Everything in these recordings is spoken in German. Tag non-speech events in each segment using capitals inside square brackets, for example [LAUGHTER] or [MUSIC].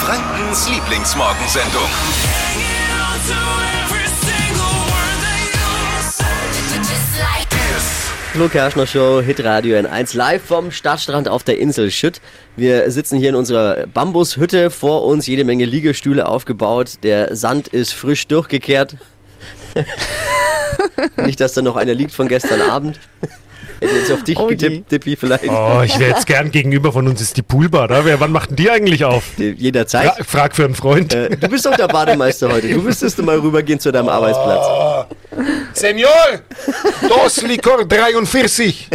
Frankens Lieblingsmorgensendung. Flo Kerschner Show, Hitradio N1, live vom Stadtstrand auf der Insel Schütt. Wir sitzen hier in unserer Bambushütte, vor uns jede Menge Liegestühle aufgebaut. Der Sand ist frisch durchgekehrt. [LAUGHS] Nicht, dass da noch einer liegt von gestern Abend. Hätte jetzt auf dich Oh getippt, Dippi vielleicht. Oh, ich wäre jetzt gern gegenüber von uns ist die Poolbar, da. Wer, wann macht denn die eigentlich auf? Jederzeit. Fra frag für einen Freund. Äh, Du bist doch der Bademeister heute. Du müsstest mal rübergehen zu deinem Oh. Arbeitsplatz. Senor, dos Licor 43.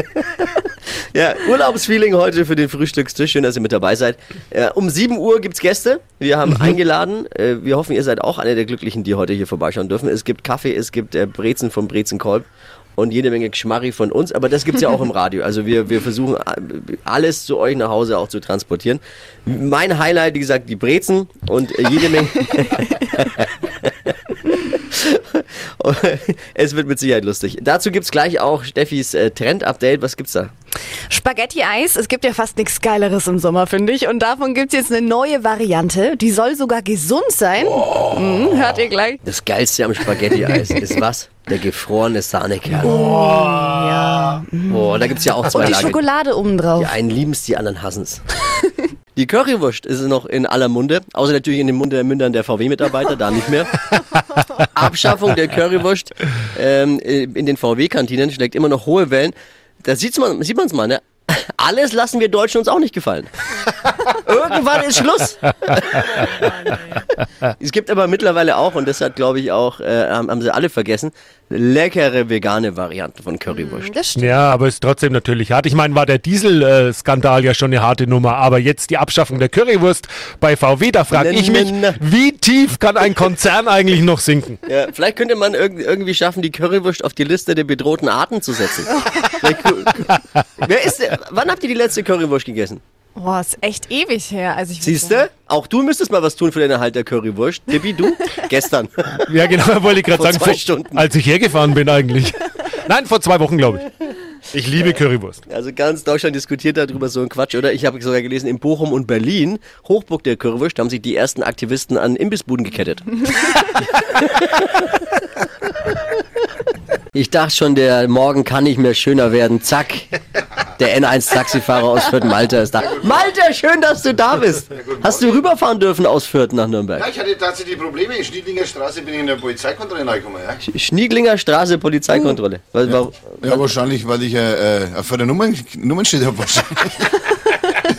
Ja, Urlaubsfeeling heute für den Frühstückstisch. Schön, dass ihr mit dabei seid. Äh, um 7 Uhr gibt's Gäste. Wir haben eingeladen. Äh, wir hoffen, ihr seid auch eine der Glücklichen, die heute hier vorbeischauen dürfen. Es gibt Kaffee, es gibt äh, Brezen vom Brezenkolb und jede Menge Geschmarri von uns. Aber das gibt's ja auch im Radio. Also wir, wir versuchen alles zu euch nach Hause auch zu transportieren. Mein Highlight, wie gesagt, die Brezen und jede Menge... [LAUGHS] es wird mit Sicherheit lustig. Dazu gibt's gleich auch Steffis äh, Trend-Update. Was gibt's da? Spaghetti-Eis, es gibt ja fast nichts Geileres im Sommer, finde ich. Und davon gibt es jetzt eine neue Variante. Die soll sogar gesund sein. Mhm, hört ihr gleich. Das Geilste am Spaghetti-Eis [LAUGHS] ist was? Der gefrorene Sahnekern. Ja. Oh, da gibt's ja auch zwei Und die Lager. Schokolade obendrauf. Die einen lieben's, die anderen hassen's. [LAUGHS] Die Currywurst ist noch in aller Munde, außer natürlich in den Munde der Mündern der VW-Mitarbeiter, da nicht mehr. [LAUGHS] Abschaffung der Currywurst ähm, in den VW-Kantinen schlägt immer noch hohe Wellen. Da sieht's man, sieht man's mal, ne? Alles lassen wir Deutschen uns auch nicht gefallen. Irgendwann ist Schluss. [LAUGHS] es gibt aber mittlerweile auch, und das hat glaube ich auch, äh, haben sie alle vergessen, leckere vegane Varianten von Currywurst. Das stimmt. Ja, aber ist trotzdem natürlich hart. Ich meine, war der Diesel-Skandal ja schon eine harte Nummer, aber jetzt die Abschaffung der Currywurst bei VW, da frage ich mich, wie tief kann ein Konzern eigentlich noch sinken? [LAUGHS] Ja, vielleicht könnte man irg irgendwie schaffen, die Currywurst auf die Liste der bedrohten Arten zu setzen. [LAUGHS] Wer ist der, wann habt ihr die letzte Currywurst gegessen? Boah, ist echt ewig her. Also Siehst du? Auch du müsstest mal was tun für den Erhalt der Currywurst. Tippi, du? [LAUGHS] Gestern. Ja, genau, wollte ich gerade Vor sagen, zwei vor- Stunden. als ich hergefahren bin eigentlich. Nein, vor zwei Wochen, glaube ich. Ich liebe Currywurst. Also ganz Deutschland diskutiert darüber so ein Quatsch, oder? Ich habe sogar gelesen, in Bochum und Berlin, Hochburg der Currywurst, haben sich die ersten Aktivisten an Imbissbuden gekettet. [LAUGHS] Ich dachte schon, der Morgen kann nicht mehr schöner werden. Zack. [LAUGHS] Der N1-Taxifahrer aus Fürth, Malte, ist da. Malte, schön, dass du da bist. Hast du rüberfahren dürfen aus Fürth nach Ja, Nürnberg? ich hatte tatsächlich Probleme. In Schniedlinger Straße bin ich in der Polizeikontrolle reingekommen. Ja? Schnieglinger Straße, Polizeikontrolle. Weil, warum- ja, wahrscheinlich, weil ich äh, äh, für der Nummern, Nummernschild habe. wahrscheinlich. [LAUGHS]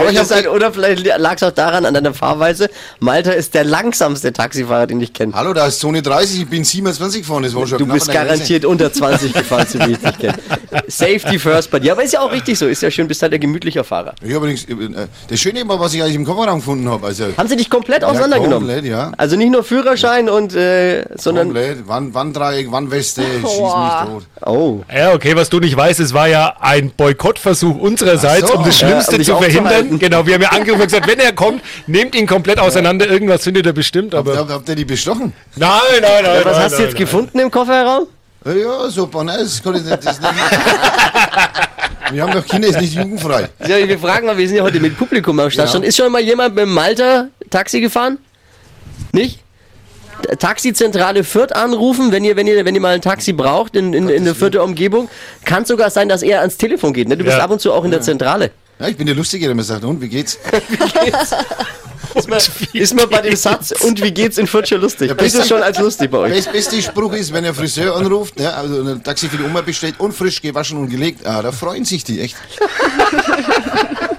Aber ich habe halt, oder vielleicht lag es auch daran, an deiner Fahrweise. Malta ist der langsamste Taxifahrer, den ich kenne. Hallo, da ist Zone 30, ich bin 27 gefahren, das war schon Du knapp bist garantiert unter 20 gefahren, so wie ich dich kenne. [LAUGHS] Safety first bei dir. Aber ist ja auch richtig so. Ist ja schön, bist halt der gemütlicher Fahrer. Ich hab übrigens, äh, das Schöne war, was ich eigentlich im Kofferraum gefunden habe. Also, Haben sie dich komplett auseinandergenommen? komplett, ja. Also nicht nur Führerschein und, äh, sondern. komplett, Wand, Wanddreieck, Wandweste, [LAUGHS] schieß mich tot. Oh. Ja, okay, was du nicht weißt, es war ja ein Boykottversuch unsererseits, so. um das Ja, Schlimmste um dich zu verhindern. Aufzuhalten. Genau, wir haben ja angerufen und gesagt, wenn er kommt, nehmt ihn komplett auseinander. Irgendwas findet er bestimmt, aber. Habt, habt ihr die bestochen? Nein, nein, nein. Was nein, hast du nein, jetzt gefunden im Kofferraum? Ja, Ja, super, ne? Das kann ich nicht. Das nicht. [LAUGHS] Wir haben doch Kinder, ist nicht jugendfrei. Ja, wir fragen mal, wir sind ja heute mit Publikum am Stadtstand. Ist schon mal jemand mit Malta Taxi gefahren? Nicht? Taxizentrale Fürth anrufen, wenn ihr, wenn ihr, wenn ihr mal ein Taxi braucht in, in, in der Fürther Umgebung. Kann sogar sein, dass er ans Telefon geht. Ne? Du bist Ja. ab und zu auch in der Zentrale. Ja, ich bin der Lustige, der mir sagt, und [LAUGHS] wie geht's? Ist man, ist man bei dem Satz, und wie geht's in Fürth schon lustig? Ja, ist es schon als lustig bei euch? Best, beste Spruch ist, wenn der Friseur anruft, ja, also ein Taxi für die Oma bestellt und frisch gewaschen und gelegt. Ah, da freuen sich die echt. [LAUGHS]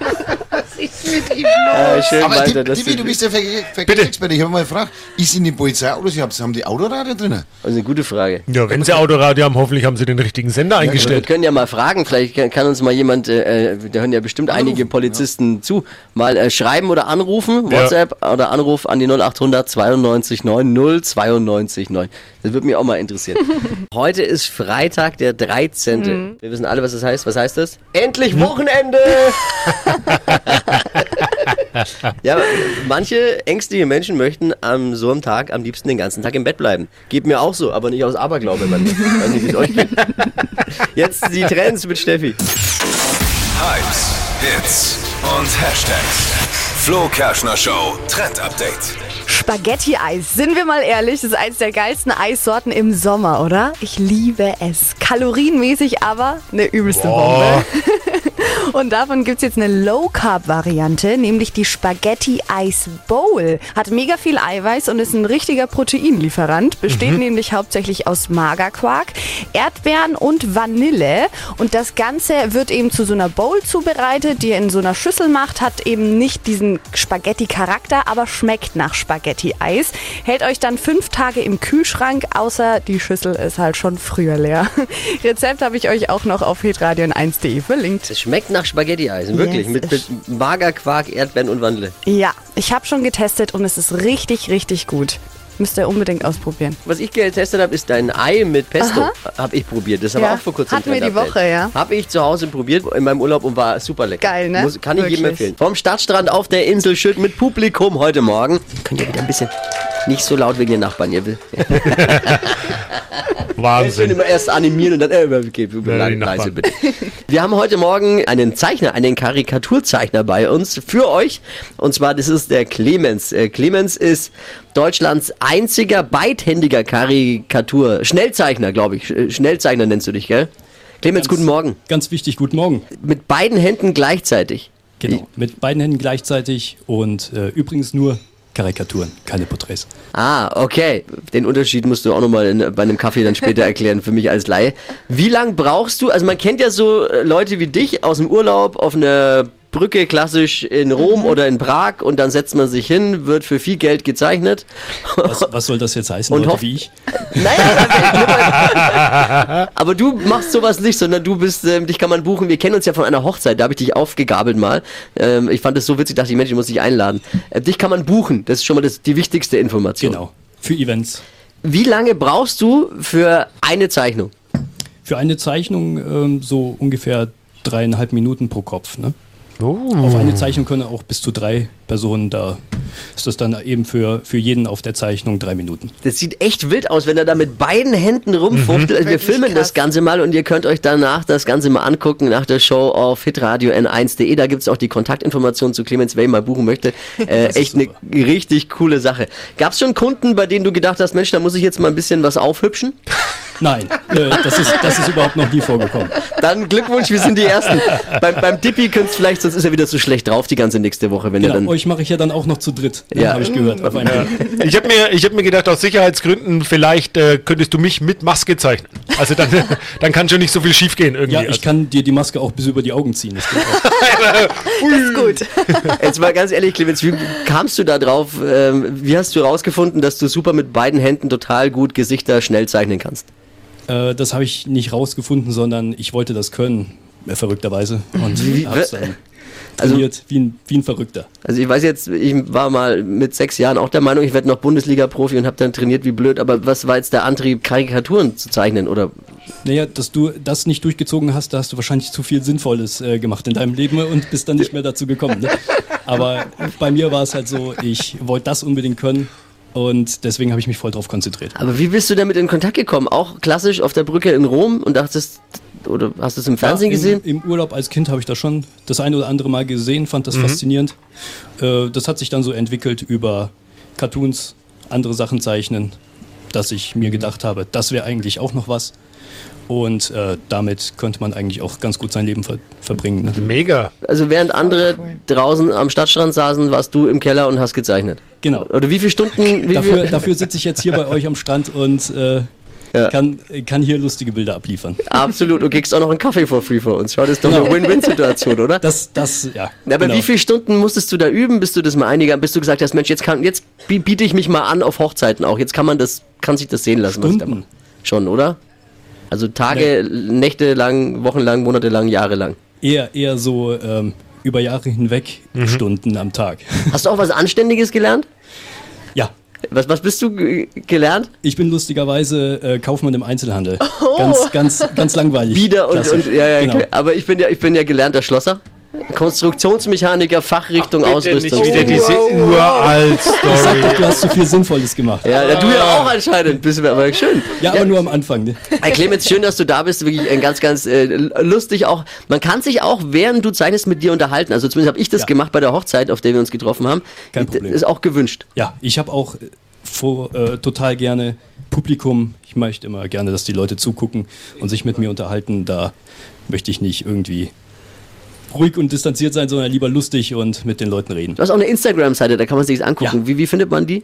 [LAUGHS] Ah, schön, Aber Walter, Tipp, das Tippi, du bist der Verkehr- Verkehrsexperte. Ich habe mal gefragt, ist in den Polizeiautos, haben die Autoradio drin? Das ist eine gute Frage. Ja, wenn sie Autoradio haben, hoffentlich haben sie den richtigen Sender Wir eingestellt. können ja mal fragen, vielleicht kann, kann uns mal jemand, äh, äh, da hören ja bestimmt einige Polizisten zu, mal äh, schreiben oder anrufen, Ja. WhatsApp oder Anruf an die 0800 92 90 92 9. Das würde mich auch mal interessieren. [LAUGHS] Heute ist Freitag, der 13. Wir wissen alle, was das heißt. Was heißt das? Endlich Wochenende! [LAUGHS] [LAUGHS] ja, manche ängstliche Menschen möchten am so einem Tag am liebsten den ganzen Tag im Bett bleiben. Geht mir auch so, aber nicht aus Aberglaube. Man. Weiß nicht, wie es euch geht. [LAUGHS] Jetzt die Trends mit Steffi. Hypes, Hits und Hashtags. Flo Kerschner Show Trend Update. Spaghetti-Eis. Sind wir mal ehrlich, das ist eines der geilsten Eissorten im Sommer, oder? Ich liebe es. Kalorienmäßig aber eine übelste Bombe. [LAUGHS] Und davon gibt's jetzt eine Low-Carb-Variante, nämlich die Spaghetti-Eis-Bowl. Hat mega viel Eiweiß und ist ein richtiger Proteinlieferant. Besteht nämlich hauptsächlich aus Magerquark, Erdbeeren und Vanille. Und das Ganze wird eben zu so einer Bowl zubereitet, die ihr in so einer Schüssel macht. Hat eben nicht diesen Spaghetti-Charakter, aber schmeckt nach Spaghetti-Eis. Hält euch dann fünf Tage im Kühlschrank, außer die Schüssel ist halt schon früher leer. [LAUGHS] Rezept habe ich euch auch noch auf hitradion1.de verlinkt. Schmeckt nach Spaghetti-Eisen, wirklich. Yes. Mit, mit Magerquark, Erdbeeren und Vanille. Ja, ich habe schon getestet und es ist richtig, richtig gut. Müsst ihr unbedingt ausprobieren. Was ich getestet habe, ist dein Ei mit Pesto. Habe ich probiert. Das haben wir Ja, auch vor kurzem hatten wir die Woche, ja. Habe ich zu Hause probiert in meinem Urlaub und war super lecker. Geil, ne? Muss, kann ich jedem empfehlen. Vom Stadtstrand auf der Insel Schütt mit Publikum heute Morgen. Könnt ihr wieder ein bisschen nicht so laut wegen den Nachbarn, ihr will. [LAUGHS] [LAUGHS] [LAUGHS] Wahnsinn. immer erst animieren und dann, äh, leise Nachbarn. bitte. Wir haben heute Morgen einen Zeichner, einen Karikaturzeichner bei uns für euch. Und zwar, das ist der Clemens. Äh, Clemens ist Deutschlands einziger beidhändiger Karikatur, Schnellzeichner, glaube ich. Äh, Schnellzeichner nennst du dich, gell? Clemens, guten Morgen. Ganz wichtig, guten Morgen. Mit beiden Händen gleichzeitig. Genau, mit beiden Händen gleichzeitig und äh, übrigens nur Karikaturen, keine Porträts. Ah, okay. Den Unterschied musst du auch nochmal bei einem Kaffee dann später erklären, für mich als Laie. Wie lang brauchst du, also man kennt ja so äh, Leute wie dich aus dem Urlaub auf einer Brücke klassisch in Mhm. Rom oder in Prag und dann setzt man sich hin, wird für viel Geld gezeichnet. Was, was soll das jetzt heißen, Und Leute hofft- wie ich? [LAUGHS] Naja, [LAUGHS] aber du machst sowas nicht, sondern du bist, ähm, dich kann man buchen. Wir kennen uns ja von einer Hochzeit, da habe ich dich aufgegabelt mal. Ähm, ich fand das so witzig, dachte ich, Mensch, ich muss dich einladen. Äh, dich kann man buchen, das ist schon mal das, die wichtigste Information. Genau, für Events. Wie lange brauchst du für eine Zeichnung? Für eine Zeichnung ähm, so ungefähr dreieinhalb Minuten pro Kopf. Ne? Oh. Auf eine Zeichnung können auch bis zu drei Personen, da ist das dann eben für, für jeden auf der Zeichnung drei Minuten. Das sieht echt wild aus, wenn er da mit beiden Händen rumfuchtelt. Also wir Wirklich filmen das krass. Ganze mal und ihr könnt euch danach das Ganze mal angucken nach der Show auf hitradio n1.de. Da gibt es auch die Kontaktinformationen zu Clemens, wer ihn mal buchen möchte. [LAUGHS] Äh, Das echt eine richtig coole Sache. Gab es schon Kunden, bei denen du gedacht hast, Mensch, da muss ich jetzt mal ein bisschen was aufhübschen? [LAUGHS] Nein, äh, das, ist, das ist überhaupt noch nie vorgekommen. Dann Glückwunsch, wir sind die Ersten. beim, beim Dippy könntest vielleicht, sonst ist er wieder so schlecht drauf die ganze nächste Woche, wenn er Genau, dann... euch mache ich ja dann auch noch zu dritt, Ja. habe ich gehört. Einem Ich habe mir, ich hab mir gedacht, aus Sicherheitsgründen, vielleicht äh, könntest du mich mit Maske zeichnen. Also dann, [LAUGHS] dann kann schon nicht so viel schiefgehen irgendwie. ja, ich also, kann dir die Maske auch bis über die Augen ziehen. [LAUGHS] [LAUGHS] Das ist gut. Jetzt mal ganz ehrlich, Clemens, wie kamst du da drauf? Ähm, wie hast du rausgefunden, dass du super mit beiden Händen total gut Gesichter schnell zeichnen kannst? Äh, das habe ich nicht rausgefunden, sondern ich wollte das können, äh, verrückterweise. Und habe es dann Also- trainiert wie, ein, wie ein Verrückter. Also ich weiß jetzt, ich war mal mit sechs Jahren auch der Meinung, ich werde noch Bundesliga-Profi und habe dann trainiert wie blöd. Aber was war jetzt der Antrieb, Karikaturen zu zeichnen? Oder Naja, dass du das nicht durchgezogen hast, da hast du wahrscheinlich zu viel Sinnvolles äh, gemacht in deinem Leben und bist dann nicht mehr dazu gekommen. Ne? [LAUGHS] Aber bei mir war es halt so, ich wollte das unbedingt können und deswegen habe ich mich voll drauf konzentriert. aber wie bist du damit in Kontakt gekommen? Auch klassisch auf der Brücke in Rom und dachtest, oder hast du es im Fernsehen Ja, gesehen? Im, Im Urlaub als Kind habe ich das schon das ein oder andere Mal gesehen, fand das faszinierend. Äh, das hat sich dann so entwickelt über Cartoons, andere Sachen zeichnen, dass ich mir gedacht habe, das wäre eigentlich auch noch was. Und äh, damit könnte man eigentlich auch ganz gut sein Leben ver verbringen. Ne? mega. Also während andere draußen am Stadtstrand saßen, warst du im Keller und hast gezeichnet. Genau. Oder wie viele Stunden? Wie Dafür, dafür sitze ich jetzt hier bei euch am Strand und äh, Ja. kann, kann hier lustige Bilder abliefern. Absolut. Du kriegst auch noch einen Kaffee for free für uns. Schau, das ist doch eine Genau. Win-Win-Situation, oder? Das, das, ja. Aber genau. wie viele Stunden musstest du da üben, bis du das mal einiger, bis du gesagt hast, Mensch, jetzt kann, jetzt bi- biete ich mich mal an auf Hochzeiten auch. Jetzt kann man das, kann sich das sehen lassen. was ich da Stunden? mache. Schon, oder? Also Tage, Nächte lang, Wochen lang, Monate lang, Jahre lang. Eher, eher so ähm, über Jahre hinweg Stunden am Tag. [LAUGHS] Hast du auch was Anständiges gelernt? ja. Was, was bist du ge- gelernt? Ich bin lustigerweise äh, Kaufmann im Einzelhandel. Ganz, ganz, ganz langweilig. [LAUGHS] Wieder und, und ja, ja, genau. aber ich bin ja, ich bin ja gelernter Schlosser. Konstruktionsmechaniker, Fachrichtung, Ausrüstung. Nicht wieder diese uralt-Story. Du hast so viel Sinnvolles gemacht. Ja, ja, du ja auch anscheinend. Bist du aber schön. Ja, aber nur am Anfang. Ne? Hey Clemens, schön, dass du da bist. Wirklich ein ganz, ganz äh, lustig auch. Man kann sich auch, während du zeichnest, mit dir unterhalten. Also zumindest habe ich das Ja. gemacht bei der Hochzeit, auf der wir uns getroffen haben. Kein Das Problem. Ist auch gewünscht. Ja, ich habe auch äh, vor, äh, total gerne Publikum. Ich möchte immer gerne, dass die Leute zugucken und sich mit mir unterhalten. Da möchte ich nicht irgendwie ruhig und distanziert sein, sondern lieber lustig und mit den Leuten reden. Du hast auch eine Instagram-Seite, da kann man sich das angucken. Ja. Wie, wie findet man die?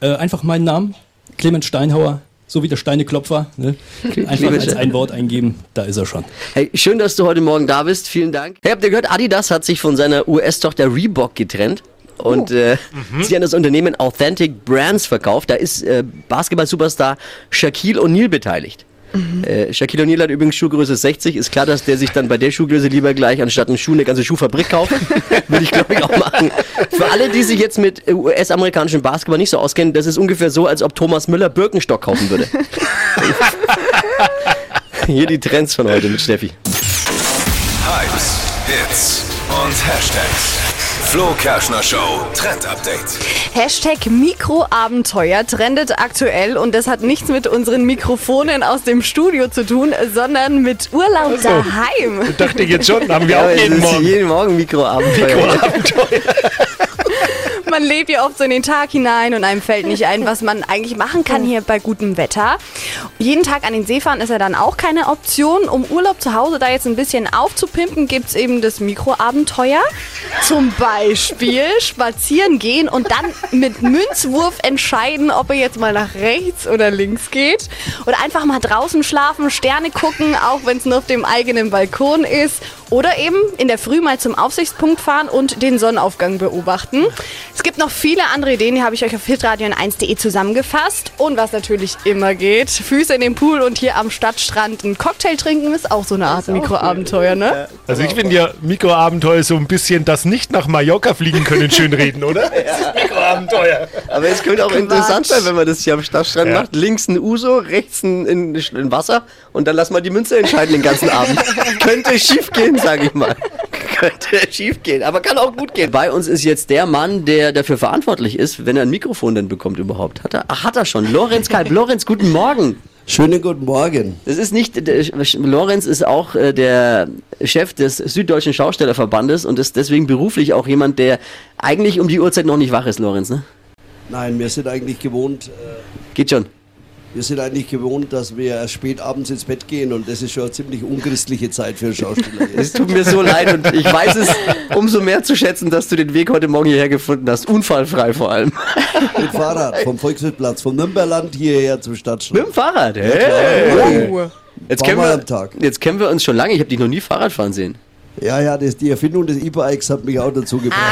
Äh, einfach meinen Namen, Clemens Steinhauer, so wie der Steineklopfer. Ne? [LAUGHS] Einfach als ein Wort eingeben, da ist er schon. Hey, schön, dass du heute Morgen da bist. Vielen Dank. Hey, habt ihr gehört, Adidas hat sich von seiner US-Tochter Reebok getrennt. Und äh, sie an das Unternehmen Authentic Brands verkauft. Da ist äh, Basketball-Superstar Shaquille O'Neal beteiligt. Äh, Shaquille O'Neal hat übrigens Schuhgröße 60. Ist klar, dass der sich dann bei der Schuhgröße lieber gleich anstatt einen Schuh eine ganze Schuhfabrik kauft. [LAUGHS] Würde ich, glaube ich, auch machen. Für alle, die sich jetzt mit US-amerikanischem Basketball nicht so auskennen, das ist ungefähr so, als ob Thomas Müller Birkenstock kaufen würde. [LAUGHS] Hier die Trends von heute mit Steffi. Hypes, Hits und Hashtags. Flo Kerschner Show Trend Update. Hashtag Mikroabenteuer trendet aktuell und das hat nichts mit unseren Mikrofonen aus dem Studio zu tun, sondern mit Urlaub daheim. Ich dachte jetzt schon, haben wir Ja, auch jeden Morgen. jeden Morgen Mikroabenteuer. Man lebt ja oft so in den Tag hinein und einem fällt nicht ein, was man eigentlich machen kann hier bei gutem Wetter. Jeden Tag an den See fahren ist ja dann auch keine Option. Um Urlaub zu Hause da jetzt ein bisschen aufzupimpen, gibt es eben das Mikroabenteuer. Zum Beispiel spazieren gehen und dann mit Münzwurf entscheiden, ob er jetzt mal nach rechts oder links geht. Oder einfach mal draußen schlafen, Sterne gucken, auch wenn es nur auf dem eigenen Balkon ist. Oder eben in der Früh mal zum Aufsichtspunkt fahren und den Sonnenaufgang beobachten. Es gibt noch viele andere Ideen, die habe ich euch auf hitradio 1.de zusammengefasst. Und was natürlich immer geht, Füße in den Pool und hier am Stadtstrand einen Cocktail trinken ist auch so eine Art Mikroabenteuer, ne? Also ich finde ja Mikroabenteuer so ein bisschen das nicht nach Mallorca fliegen können schönreden, oder? [LAUGHS] Mikroabenteuer. Aber es könnte auch Quatsch. interessant sein, wenn man das hier am Stadtstrand Ja. macht. Links ein Uso, rechts ein, ein, ein Wasser und dann lass mal die Münze entscheiden den ganzen Abend. [LAUGHS] könnte schief gehen, sage ich mal. Könnte [LAUGHS] schief gehen, aber kann auch gut gehen. Bei uns ist jetzt der Mann, der dafür verantwortlich ist, wenn er ein Mikrofon denn bekommt überhaupt. Hat er? Ach, hat er schon. Lorenz Kalb. [LAUGHS] Lorenz, guten Morgen. Schönen guten Morgen. Das ist nicht, der, Lorenz ist auch äh, der Chef des Süddeutschen Schaustellerverbandes und ist deswegen beruflich auch jemand, der eigentlich um die Uhrzeit noch nicht wach ist, Lorenz, ne? Nein, wir sind eigentlich gewohnt, äh, Geht schon. Wir sind eigentlich gewohnt, dass wir erst spät abends ins Bett gehen und das ist schon eine ziemlich unchristliche Zeit für einen Schauspieler. Es tut mir so leid und ich weiß es umso mehr zu schätzen, dass du den Weg heute Morgen hierher gefunden hast. Unfallfrei vor allem. Mit Fahrrad vom Volkswirtplatz, vom Nürnberland hierher zum Mit Stadtstrand. dem Fahrrad. Hey. Oh. Jetzt, kennen wir, am Tag. jetzt kennen wir uns schon lange. Ich habe dich noch nie Fahrrad fahren sehen. Ja, ja, das, die Erfindung des E-Bikes hat mich auch dazu gebracht.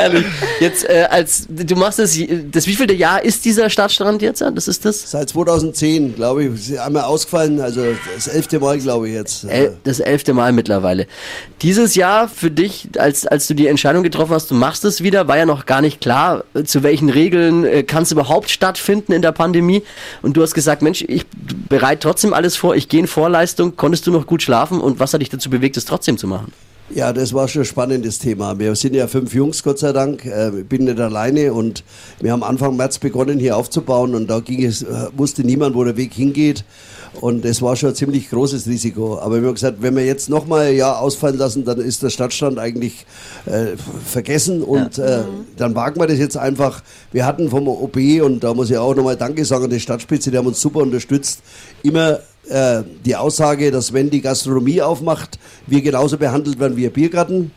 Herrlich. Jetzt äh, als du machst das, das wievielte Jahr ist dieser Stadtstrand jetzt? Das ist das? Seit 2010, glaube ich, ist einmal ausgefallen, also das elfte Mal, glaube ich jetzt. El das elfte Mal mittlerweile. Dieses Jahr für dich, als, als du die Entscheidung getroffen hast, du machst es wieder, war ja noch gar nicht klar, äh, zu welchen Regeln äh, kann es überhaupt stattfinden in der Pandemie. Und du hast gesagt, Mensch, ich bereite trotzdem alles vor, ich gehe in Vorleistung. Konntest du noch gut schlafen und was hat dich dazu bewegt, es trotzdem zu machen? Ja, das war schon ein spannendes Thema. Wir sind ja fünf Jungs, Gott sei Dank. Äh, Ich bin nicht alleine und wir haben Anfang März begonnen, hier aufzubauen und da ging es, äh, wusste niemand, wo der Weg hingeht. Und es war schon ein ziemlich großes Risiko. Aber wir haben gesagt, wenn wir jetzt nochmal ein Jahr ausfallen lassen, dann ist der Stadtstand eigentlich äh, vergessen und äh, dann wagen wir das jetzt einfach. Wir hatten vom OB, und da muss ich auch nochmal Danke sagen an die Stadtspitze, die haben uns super unterstützt, immer äh, die Aussage, dass wenn die Gastronomie aufmacht, wir genauso behandelt werden wie Biergarten.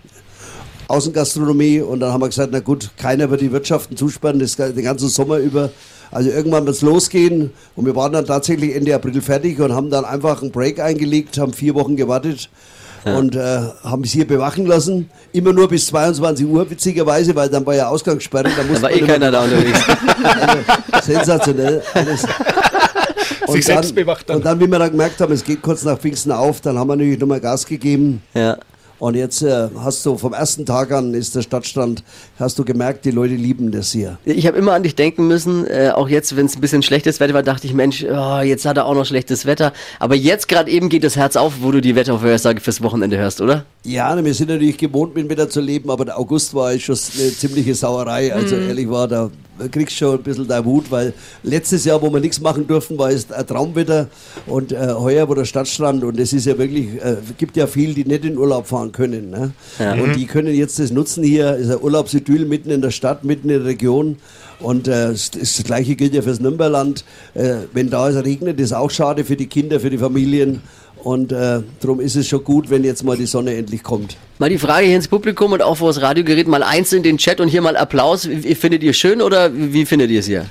Außengastronomie und dann haben wir gesagt, na gut, keiner wird die Wirtschaften zusperren, das, den ganzen Sommer über. Also irgendwann wird es losgehen und wir waren dann tatsächlich Ende April fertig und haben dann einfach einen Break eingelegt, haben vier Wochen gewartet und äh, haben es hier bewachen lassen. Immer nur bis 22 Uhr, witzigerweise, weil dann war ja Ausgangssperre. Da, [LAUGHS] Da war eh keiner da unterwegs. [LAUGHS] also, sensationell. Alles. [LAUGHS] Sich selbst bewacht dann. Und dann, wie wir dann gemerkt haben, es geht kurz nach Pfingsten auf, dann haben wir natürlich nochmal Gas gegeben. Ja. Und jetzt äh, hast du vom ersten Tag an ist der Stadtstrand, hast du gemerkt, die Leute lieben das hier. Ich habe immer an dich denken müssen, äh, auch jetzt, wenn es ein bisschen schlechtes Wetter war, dachte ich, Mensch, oh, jetzt hat er auch noch schlechtes Wetter. Aber jetzt gerade eben geht das Herz auf, wo du die Wettervorhersage fürs Wochenende hörst, oder? Ja, wir sind natürlich gewohnt, mit dem Wetter zu leben, aber der August war schon eine ziemliche Sauerei. Also ehrlich war, da kriegst schon ein bisschen dein Wut, weil letztes Jahr, wo wir nichts machen durften, war es ein Traumwetter und äh, heuer wo der Stadtstrand und es ist ja wirklich, äh, gibt ja viel, die nicht in Urlaub fahren können. Ne? Und die können jetzt das nutzen hier, ist ein Urlaubsidyll mitten in der Stadt, mitten in der Region. Und äh, das, das Gleiche gilt ja fürs Nürnberland. Äh, wenn da es regnet, ist auch schade für die Kinder, für die Familien. Und äh, darum ist es schon gut, wenn jetzt mal die Sonne endlich kommt. Mal die Frage hier ins Publikum und auch vor das Radiogerät, mal eins in den Chat und hier mal Applaus. Findet ihr schön oder wie, wie findet ihr es hier?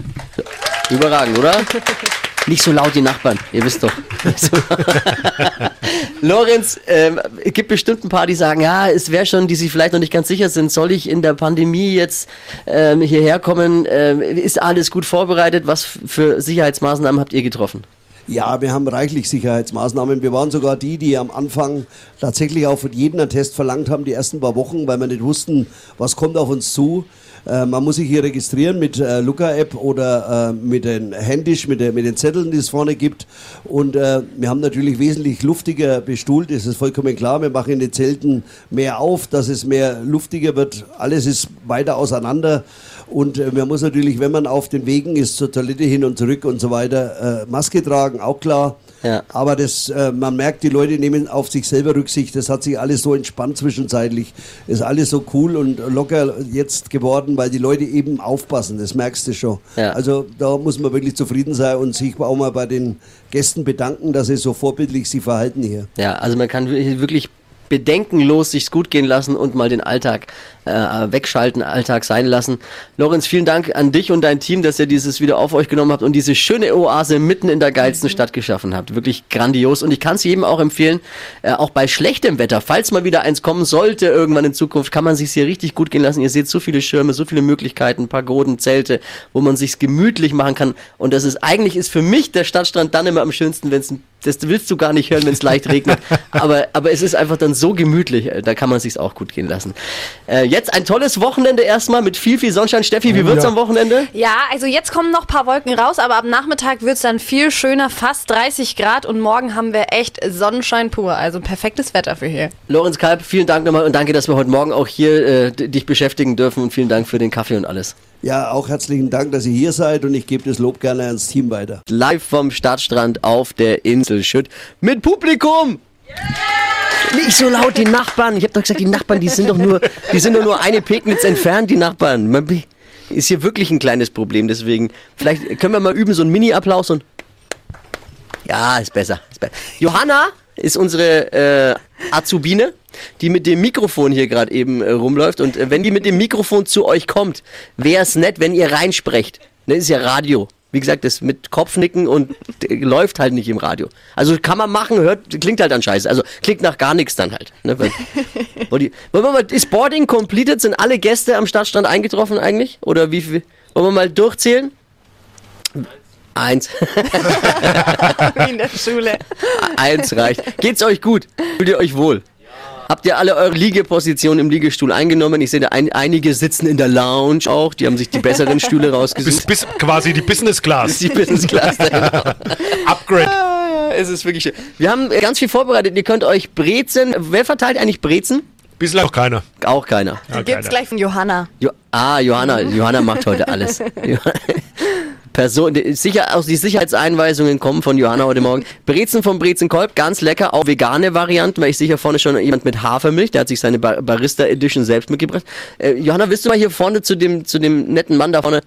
Überragend, oder? [LAUGHS] Nicht so laut, die Nachbarn, ihr wisst doch. [LAUGHS] Lorenz, ähm, es gibt bestimmt ein paar, die sagen, ja, es wäre schon, die sich vielleicht noch nicht ganz sicher sind, soll ich in der Pandemie jetzt ähm, hierher kommen? Ähm, ist alles gut vorbereitet? Was für Sicherheitsmaßnahmen habt ihr getroffen? Ja, wir haben reichlich Sicherheitsmaßnahmen. Wir waren sogar die, die am Anfang tatsächlich auch von jedem einen Test verlangt haben, die ersten paar Wochen, weil wir nicht wussten, was kommt auf uns zu. Äh, man muss sich hier registrieren mit äh, Luca-App oder äh, mit den Händisch, mit, der, mit den Zetteln, die es vorne gibt. Und äh, wir haben natürlich wesentlich luftiger bestuhlt, das ist vollkommen klar. Wir machen in den Zelten mehr auf, dass es mehr luftiger wird. Alles ist weiter auseinander. Und äh, man muss natürlich, wenn man auf den Wegen ist, zur Toilette hin und zurück und so weiter, äh, Maske tragen, auch klar. Ja. Aber das, äh, man merkt, die Leute nehmen auf sich selber Rücksicht. Das hat sich alles so entspannt zwischenzeitlich. Ist alles so cool und locker jetzt geworden, weil die Leute eben aufpassen. Das merkst du schon. Ja. Also da muss man wirklich zufrieden sein und sich auch mal bei den Gästen bedanken, dass sie so vorbildlich sich verhalten hier. Ja, also man kann wirklich- wirklich bedenkenlos sich's gut gehen lassen und mal den Alltag äh, wegschalten, Alltag sein lassen. Lorenz, vielen Dank an dich und dein Team, dass ihr dieses wieder auf euch genommen habt und diese schöne Oase mitten in der geilsten Stadt geschaffen habt. Wirklich grandios. Und ich kann es jedem auch empfehlen, äh, auch bei schlechtem Wetter, falls mal wieder eins kommen sollte, irgendwann in Zukunft, kann man sich's hier richtig gut gehen lassen. Ihr seht so viele Schirme, so viele Möglichkeiten, Pagoden, Zelte, wo man sich's gemütlich machen kann. Und das ist eigentlich ist für mich der Stadtstrand dann immer am schönsten, wenn es das willst du gar nicht hören, wenn es leicht regnet. Aber, aber es ist einfach dann so gemütlich. äh, Da kann man sich's auch gut gehen lassen. Äh, jetzt ein tolles Wochenende erstmal mit viel, viel Sonnenschein. Steffi, wie wird's ja. am Wochenende? Ja, also jetzt kommen noch ein paar Wolken raus, aber ab Nachmittag wird es dann viel schöner, fast 30 Grad und morgen haben wir echt Sonnenschein pur. Also perfektes Wetter für hier. Lorenz Kalb, vielen Dank nochmal und danke, dass wir heute Morgen auch hier äh, dich beschäftigen dürfen und vielen Dank für den Kaffee und alles. Ja, auch herzlichen Dank, dass ihr hier seid und ich gebe das Lob gerne ans Team weiter. Live vom Stadtstrand auf der Insel Schütt mit Publikum. Nicht so laut, die Nachbarn. Ich habe doch gesagt, die Nachbarn, die sind doch nur, die sind doch nur eine Pegnitz entfernt, die Nachbarn. Man ist hier wirklich ein kleines Problem, deswegen vielleicht können wir mal üben, so ein Mini-Applaus und ja, ist besser. Ist besser. Johanna ist unsere äh, Azubine, die mit dem Mikrofon hier gerade eben äh, rumläuft. Und äh, wenn die mit dem Mikrofon zu euch kommt, wäre es nett, wenn ihr reinsprecht. Das ist ja Radio. Wie gesagt, das mit Kopfnicken und läuft halt nicht im Radio. Also kann man machen, hört, klingt halt dann scheiße. Also klingt nach gar nichts dann halt. Ne? [LAUGHS] Wollen wir mal, ist Boarding completed? Sind alle Gäste am Stadtstrand eingetroffen eigentlich? Oder wie viel? Wollen wir mal durchzählen? Eins. Wie [LAUGHS] in der [LAUGHS] Schule. Eins reicht. Geht's euch gut? Fühlt ihr euch wohl? Habt ihr alle eure Liegeposition im Liegestuhl eingenommen? Ich sehe da ein, einige sitzen in der Lounge auch. Die haben sich die besseren Stühle Bis, rausgesucht. bis quasi die Business Class. Die Business Class. [LAUGHS] genau. Upgrade. Es ist wirklich schön. Wir haben ganz viel vorbereitet. Ihr könnt euch Brezen. Wer verteilt eigentlich Brezen? Bislang noch keiner. Auch keiner. Ja, Gibt's keiner. gleich von Johanna. Jo ah, Johanna. Johanna macht heute alles. [LAUGHS] [LAUGHS] Person, sicher, auch die Sicherheitseinweisungen kommen von Johanna heute Morgen. [LAUGHS] Brezen vom Brezenkolb, ganz lecker, auch vegane Varianten, weil ich sicher vorne schon jemand mit Hafermilch, der hat sich seine Bar Barista Edition selbst mitgebracht. Äh, Johanna, willst du mal hier vorne zu dem, zu dem netten Mann da vorne,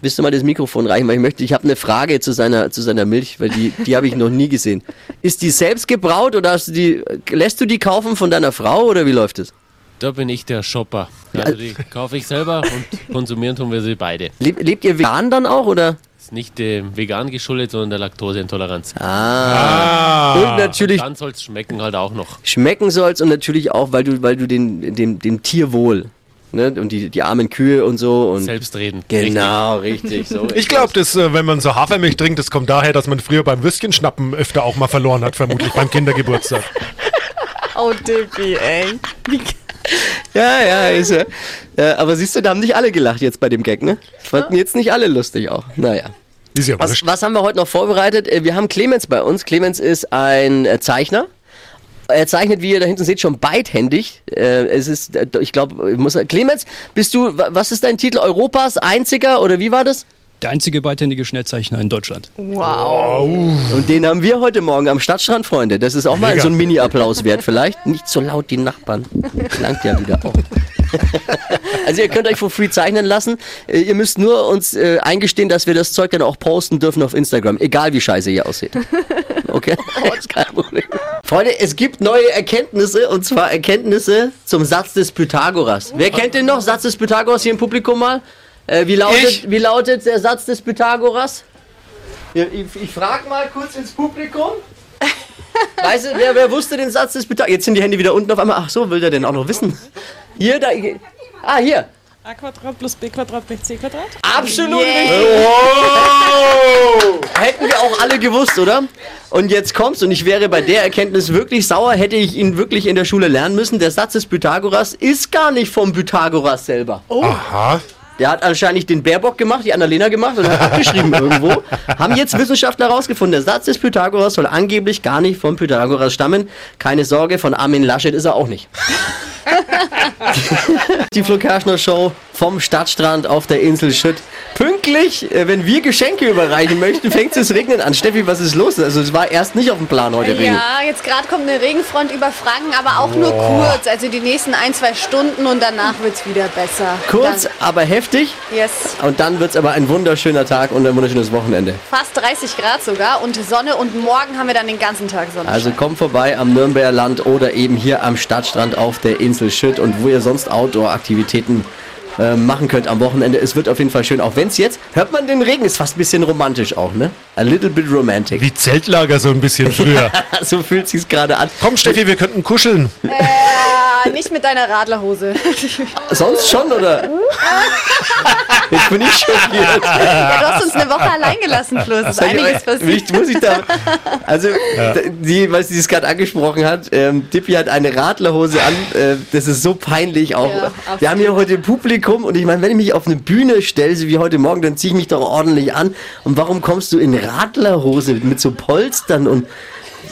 willst du mal das Mikrofon reichen, weil ich möchte, ich habe eine Frage zu seiner, zu seiner Milch, weil die, die habe ich noch nie gesehen. Ist die selbst gebraut oder hast du die, lässt du die kaufen von deiner Frau oder wie läuft es? Da bin ich der Shopper. Also die kaufe ich selber und konsumieren tun wir sie beide. Lebt, lebt ihr vegan dann auch oder? Ist nicht dem vegan geschuldet, sondern der Laktoseintoleranz. Ah. Und natürlich Dann soll es schmecken halt auch noch. schmecken soll's und natürlich auch, weil du, weil du den, dem, dem Tierwohl, ne, und die, die armen Kühe und so und. Selbstreden. Genau, richtig. so Ich glaube, dass äh, wenn man so Hafermilch trinkt, das kommt daher, dass man früher beim Würstchenschnappen öfter auch mal verloren hat, vermutlich beim Kindergeburtstag. Oh, Dippi, ey. Ja, ja, ist ja. ja. Aber siehst du, da haben nicht alle gelacht jetzt bei dem Gag, ne? Fanden jetzt nicht alle lustig auch. Naja. Ist ja Was, was haben wir heute noch vorbereitet? Äh, Wir haben Clemens bei uns. Clemens ist ein äh, Zeichner. Er zeichnet, wie ihr da hinten seht, schon beidhändig. Äh, Es ist, ich glaube, muss Clemens, bist du, wa- was ist dein Titel? Europas einziger oder wie war das? Der einzige beidhändige Schnellzeichner in Deutschland. Wow. Und den haben wir heute Morgen am Stadtstrand, Freunde. Das ist auch mal Mega. so ein Mini-Applaus wert vielleicht. Nicht so laut die Nachbarn. Klangt ja wieder auch. [LAUGHS] also ihr könnt euch for free zeichnen lassen. Äh, Ihr müsst nur uns äh, eingestehen, dass wir das Zeug dann auch posten dürfen auf Instagram. Egal wie scheiße ihr aussieht. Okay? [LAUGHS] ist kein Problem. Freunde, es gibt neue Erkenntnisse und zwar Erkenntnisse zum Satz des Pythagoras. Wer kennt den noch? Satz des Pythagoras hier im Publikum mal? Äh, wie, lautet, Ich. wie lautet der Satz des Pythagoras? Ja, Ich, ich frage mal kurz ins Publikum. [LAUGHS] Weißt du, wer, wer wusste den Satz des Pythagoras? Jetzt sind die Hände wieder unten auf einmal. Ach so, will der denn auch noch wissen? Hier, da. Ah, hier. a Quadrat plus b Quadrat gleich c Quadrat. Absolut richtig. Hätten wir auch alle gewusst, oder? Und jetzt kommt's, und ich wäre bei der Erkenntnis wirklich sauer, hätte ich ihn wirklich in der Schule lernen müssen. Der Satz des Pythagoras ist gar nicht vom Pythagoras selber. Aha. Der hat anscheinend den Baerbock gemacht, die Annalena gemacht und hat abgeschrieben irgendwo. Haben jetzt Wissenschaftler herausgefunden, der Satz des Pythagoras soll angeblich gar nicht vom Pythagoras stammen. Keine Sorge, von Armin Laschet ist er auch nicht. [LAUGHS] Die Flo Kerschner Show vom Stadtstrand auf der Insel Schütt. Pünktlich, äh, wenn wir Geschenke überreichen möchten, fängt es regnen an. Steffi, was ist los? Also es war erst nicht auf dem Plan heute Regen. Ja, jetzt gerade kommt eine Regenfront über Franken, aber auch nur kurz. Also die nächsten ein, zwei Stunden und danach wird es wieder besser. Kurz, aber heftig. Dann, yes. Und dann wird es aber ein wunderschöner Tag und ein wunderschönes Wochenende. Fast 30 Grad sogar und Sonne und morgen haben wir dann den ganzen Tag Sonne. Also kommt vorbei am Nürnberger Land oder eben hier am Stadtstrand auf der Insel Schütt und wo ihr sonst Outdoor-Aktivitäten äh, machen könnt am Wochenende. Es wird auf jeden Fall schön, auch wenn es jetzt, hört man den Regen, ist fast ein bisschen romantisch auch, ne? A little bit romantic. Wie Zeltlager so ein bisschen früher. [LAUGHS] so fühlt sich's gerade an. Komm, Steffi, wir könnten kuscheln. Ah, nicht mit deiner Radlerhose. [LAUGHS] Sonst schon, oder? [LAUGHS] Jetzt bin ich schockiert. ja, du hast uns eine Woche allein gelassen, Flo. Es ist einiges passiert. ich, muss ich da, also, d- die, weil sie es gerade angesprochen hat, ähm, Dippy hat eine Radlerhose an, äh, das ist so peinlich auch. Ja, Wir haben hier heute Publikum und ich meine, wenn ich mich auf eine Bühne stelle, so wie heute Morgen, dann ziehe ich mich doch ordentlich an. Und warum kommst du in Radlerhose mit so Polstern und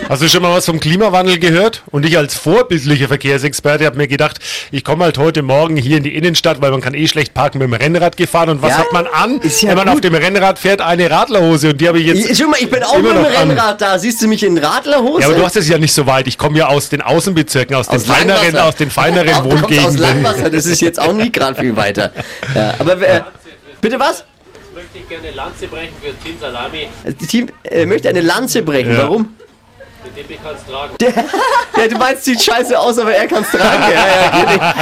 Hast du schon mal was vom Klimawandel gehört? Und ich als vorbildlicher Verkehrsexperte habe mir gedacht, ich komme halt heute Morgen hier in die Innenstadt, weil man kann eh schlecht parken mit dem Rennrad gefahren. Und was Ja, hat man an, ist ja wenn man gut. auf dem Rennrad fährt? Eine Radlerhose. Und die habe ich jetzt ich, schau mal, ich bin auch immer mit dem noch an. Rennrad da. Siehst du mich in Radlerhose? Ja, aber du hast es ja nicht so weit. Ich komme ja aus den Außenbezirken, aus, Aus den feineren, aus [LAUGHS] den feineren du kommst aus Wohngegenden. Langwasser, das ist jetzt auch nie gerade viel weiter. Ja, aber äh, bitte was? Ich möchte gerne Lanze brechen für Team Salami. Das Team äh, möchte eine Lanze brechen. Ja. Warum? Dem ich kann es tragen. Ja, du meinst, sieht scheiße aus, aber er kann es tragen. Ja, ja.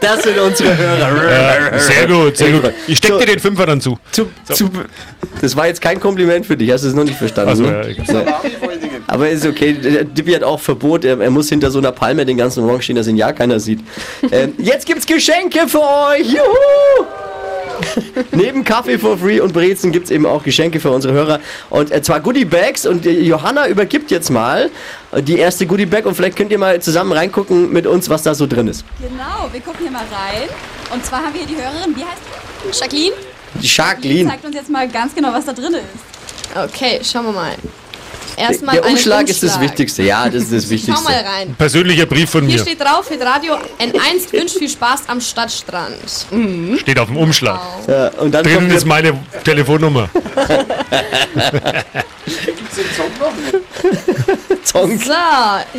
Das sind unsere Hörer. Sehr gut, sehr gut. Ich stecke So. dir den Fünfer dann zu. Zu, zu, das war jetzt kein Kompliment für dich, hast du es noch nicht verstanden? Also, ne? ja, Ja. Aber ist okay, der Dippy hat auch Verbot, er, er muss hinter so einer Palme den ganzen Morgen stehen, dass ihn ja keiner sieht. Ähm, jetzt gibt's Geschenke für euch! Juhu! [LAUGHS] Neben Kaffee for free und Brezen gibt es eben auch Geschenke für unsere Hörer. Und äh, zwar Goodie Bags. Und äh, Johanna übergibt jetzt mal äh, die erste Goodie Bag. Und vielleicht könnt ihr mal zusammen reingucken mit uns, was da so drin ist. Genau, wir gucken hier mal rein. Und zwar haben wir hier die Hörerin, wie heißt die? Jacqueline. Die Die Jacqueline. zeigt uns jetzt mal ganz genau, was da drin ist. Okay, schauen wir mal. Der, Erstmal der Umschlag ist das. Wichtigste. Ja, das ist das [LAUGHS] Schau Wichtigste. mal rein. Persönlicher Brief von Hier mir. steht drauf, mit Radio N1 wünscht viel Spaß am Stadtstrand. Steht auf dem Umschlag. Ja, und dann Drinnen ist meine Telefonnummer. [LAUGHS] [LAUGHS] Song. So,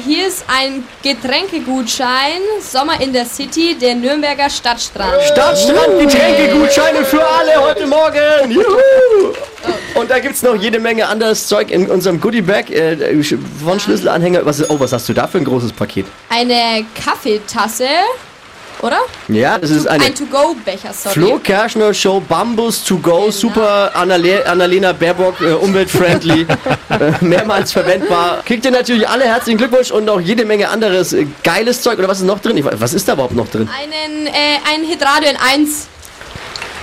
hier ist ein Getränkegutschein. Sommer in der City, der Nürnberger Stadtstrand. Stadtstrand, Getränkegutscheine für alle heute Morgen. Juhu! Und da gibt es noch jede Menge anderes Zeug in unserem Goodie-Bag. Äh, von Schlüsselanhänger. Was, oh, was hast du da für ein großes Paket? Eine Kaffeetasse, oder? Ja, das ist eine Ein To-Go-Becher, sorry. Flo Kerschner Show Bambus to Genau. go. Super Annale Annalena Baerbock, äh, umweltfriendly, [LAUGHS] äh, mehrmals verwendbar. Kriegt ihr natürlich alle herzlichen Glückwunsch und noch jede Menge anderes äh, geiles Zeug. Oder was ist noch drin? Ich, was ist da überhaupt noch drin? Einen, äh, ein in 1.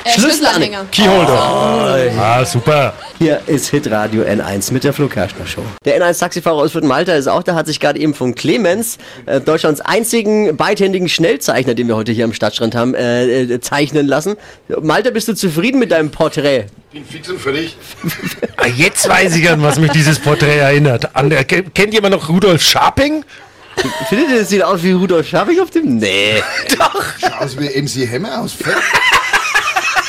Äh, Schlüsselanhänger. Keyholder. Ah, super. Hier ist Hitradio N1 mit der Flo Kerschner Show. Der N1-Taxifahrer aus Malta ist auch da, hat sich gerade eben von Clemens, äh, Deutschlands einzigen beidhändigen Schnellzeichner, den wir heute hier am Stadtstrand haben, äh, äh, zeichnen lassen. Malta, bist du zufrieden mit deinem Porträt? Bin fix und fertig. [LAUGHS] Ah, Jetzt weiß ich, an was mich dieses Porträt erinnert. An, der- kennt jemand noch Rudolf Scharping? Findet ihr, das sieht aus wie Rudolf Scharping auf dem? Nee. [LAUGHS] Doch. Schau aus wie MC Hammer aus Fett.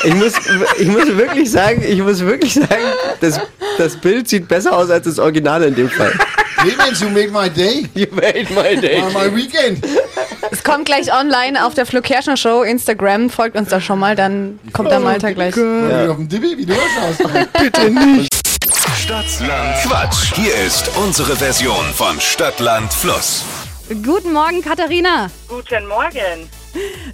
Ich muss, ich muss wirklich sagen, ich muss wirklich sagen, das, das Bild sieht besser aus als das Original in dem Fall. Clemens, you made my day. You made my day. My, my weekend. Es kommt gleich online auf der Flo Kerschner Show Instagram. Folgt uns da schon mal, dann kommt der Malta gleich. Ja. Auf dem Dibi, wie du ausschaust. Bitte nicht. Stadtland Quatsch. Hier ist unsere Version von Stadtland Fluss. Guten Morgen, Katharina. Guten Morgen.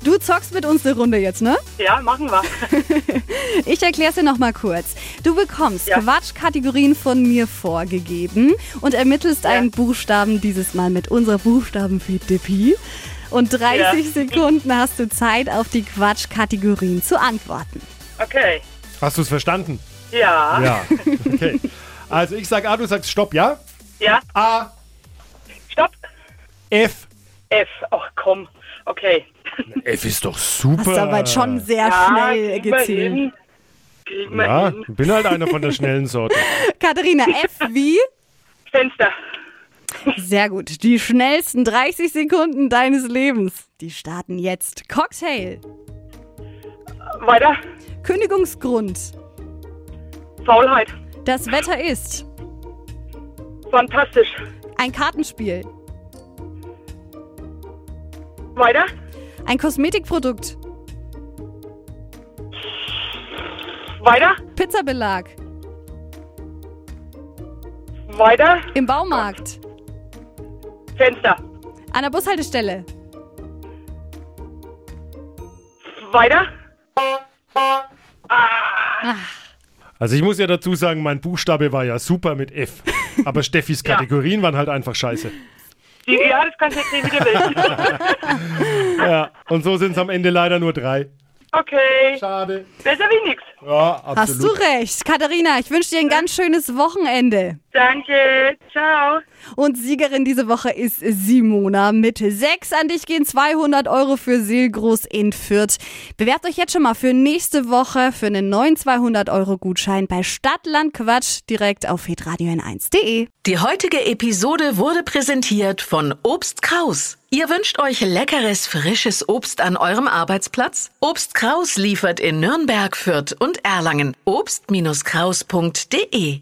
Du zockst mit uns eine Runde jetzt, ne? Ja, machen wir. [LAUGHS] Ich erkläre es dir nochmal kurz. Du bekommst Ja. Quatschkategorien von mir vorgegeben und ermittelst einen Buchstaben, dieses Mal mit unserer Buchstabenfee-Dippy. Und 30 Ja. Sekunden hast du Zeit, auf die Quatschkategorien zu antworten. Okay. Hast du es verstanden? Ja. Ja. Okay. Also ich sag A, du sagst Stopp, ja? Ja. A. Stopp. F. F. Ach komm. Okay. F ist doch super. Hast du aber schon sehr Ja, schnell gezählt. Ja, hin. bin halt einer von der schnellen Sorte. [LAUGHS] Katharina, F wie? Fenster. Sehr gut. Die schnellsten 30 Sekunden deines Lebens. Die starten jetzt. Cocktail. Weiter. Kündigungsgrund. Faulheit. Das Wetter ist. Fantastisch. Ein Kartenspiel. Weiter. Ein Kosmetikprodukt. Weiter. Pizzabelag. Weiter. Im Baumarkt. Fenster. An der Bushaltestelle. Weiter. Also ich muss ja dazu sagen, mein Buchstabe war ja super mit F. [LAUGHS] Aber Steffis Ja. Kategorien waren halt einfach scheiße. Die, ja, das kannst du jetzt sehen, wie du willst. Ja, [LAUGHS] und so sind es am Ende leider nur drei. Okay. Schade. Besser wie nix. Ja, Hast du recht. Katharina, ich wünsche dir ein ganz schönes Wochenende. Danke. Ciao. Und Siegerin diese Woche ist Simona mit 6. An dich gehen 200 Euro für Seelgroß in Fürth. Bewerbt euch jetzt schon mal für nächste Woche für einen neuen 200 Euro Gutschein bei Stadtland Quatsch direkt auf hitradio n1.de. Die heutige Episode wurde präsentiert von Obst Kraus. Ihr wünscht euch leckeres, frisches Obst an eurem Arbeitsplatz? Obst Kraus liefert in Nürnberg, Fürth und Erlangen. Obst-Kraus.de